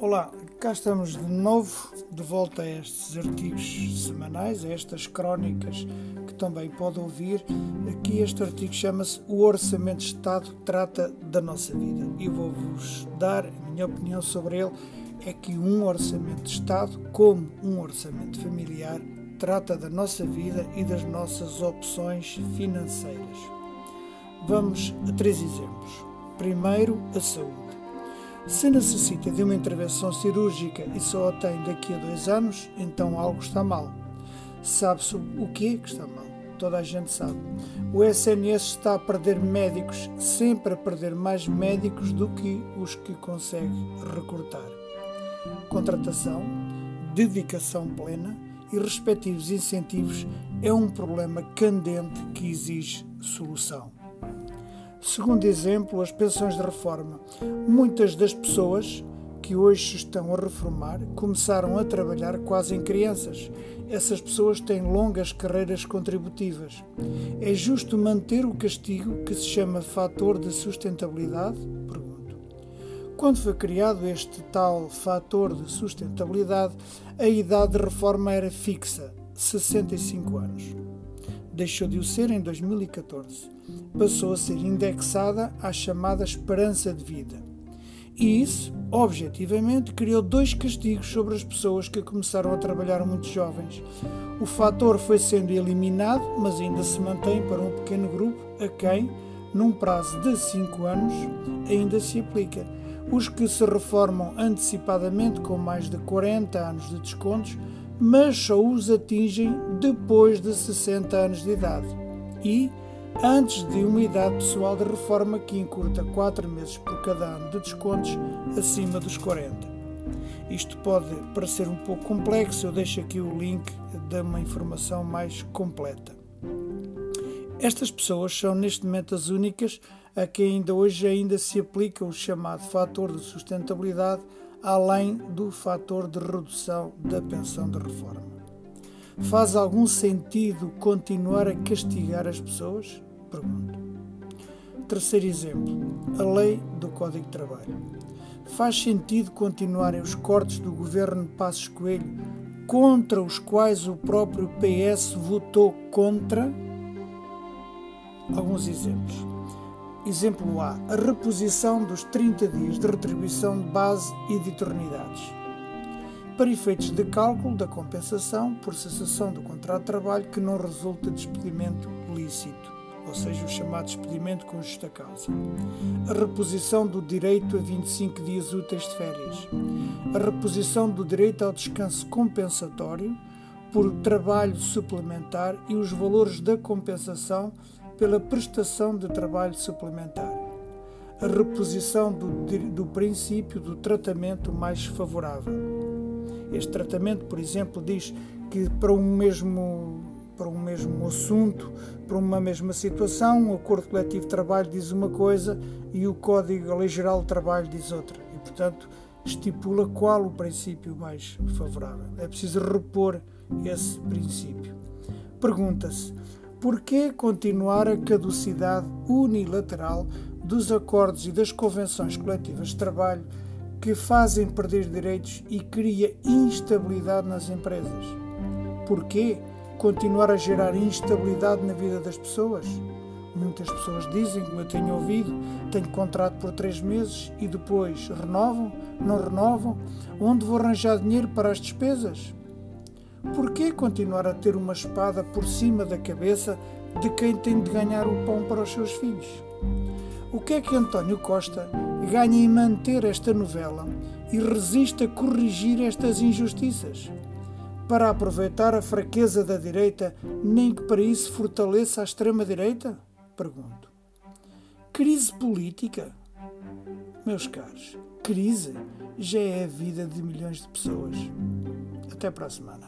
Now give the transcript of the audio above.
Olá, cá estamos de novo, de volta a estes artigos semanais, a estas crónicas que também pode ouvir. Aqui este artigo chama-se O Orçamento de Estado trata da nossa vida e vou-vos dar a minha opinião sobre ele. É que um orçamento de Estado, como um orçamento familiar, trata da nossa vida e das nossas opções financeiras. Vamos a três exemplos. Primeiro, a saúde. Se necessita de uma intervenção cirúrgica e só a tem daqui a dois anos, então algo está mal. Sabe-se o que que está mal? Toda a gente sabe. O SNS está a perder médicos, sempre a perder mais médicos do que os que consegue recrutar. Contratação, dedicação plena e respectivos incentivos é um problema candente que exige solução. Segundo exemplo, as pensões de reforma. Muitas das pessoas que hoje se estão a reformar começaram a trabalhar quase em crianças. Essas pessoas têm longas carreiras contributivas. É justo manter o castigo que se chama fator de sustentabilidade? Pergunto. Quando foi criado este tal fator de sustentabilidade, a idade de reforma era fixa, 65 anos deixou de o ser em 2014. Passou a ser indexada à chamada esperança de vida. E isso, objetivamente, criou dois castigos sobre as pessoas que começaram a trabalhar muito jovens. O fator foi sendo eliminado, mas ainda se mantém para um pequeno grupo a quem, num prazo de 5 anos, ainda se aplica. Os que se reformam antecipadamente com mais de 40 anos de descontos mas só os atingem depois de 60 anos de idade e antes de uma idade pessoal de reforma que encurta 4 meses por cada ano de descontos acima dos 40. Isto pode parecer um pouco complexo, eu deixo aqui o link de uma informação mais completa. Estas pessoas são neste momento as únicas a que ainda hoje ainda se aplica o chamado fator de sustentabilidade além do fator de redução da pensão de reforma. Faz algum sentido continuar a castigar as pessoas? Pergunto. Terceiro exemplo, a lei do Código de Trabalho. Faz sentido continuarem os cortes do governo Passos Coelho contra os quais o próprio PS votou contra? Alguns exemplos. Exemplo A. A reposição dos 30 dias de retribuição de base e de eternidades. Para efeitos de cálculo da compensação por cessação do contrato de trabalho que não resulta de despedimento lícito, ou seja, o chamado despedimento com justa causa. A reposição do direito a 25 dias úteis de férias. A reposição do direito ao descanso compensatório por trabalho suplementar e os valores da compensação pela prestação de trabalho suplementar, a reposição do, do princípio do tratamento mais favorável. Este tratamento, por exemplo, diz que para um mesmo para um mesmo assunto, para uma mesma situação, o acordo coletivo de trabalho diz uma coisa e o Código Lei Geral de Trabalho diz outra. E, portanto, estipula qual o princípio mais favorável. É preciso repor esse princípio. Pergunta-se: por que continuar a caducidade unilateral dos acordos e das convenções coletivas de trabalho que fazem perder direitos e cria instabilidade nas empresas? Por que continuar a gerar instabilidade na vida das pessoas? Muitas pessoas dizem, como eu tenho ouvido, tenho contrato por três meses e depois renovam, não renovam. Onde vou arranjar dinheiro para as despesas? Por que continuar a ter uma espada por cima da cabeça de quem tem de ganhar o pão para os seus filhos? O que é que António Costa ganha em manter esta novela e resiste a corrigir estas injustiças? Para aproveitar a fraqueza da direita, nem que para isso fortaleça a extrema-direita? Pergunto. Crise política? Meus caros, crise já é a vida de milhões de pessoas. Até para a semana.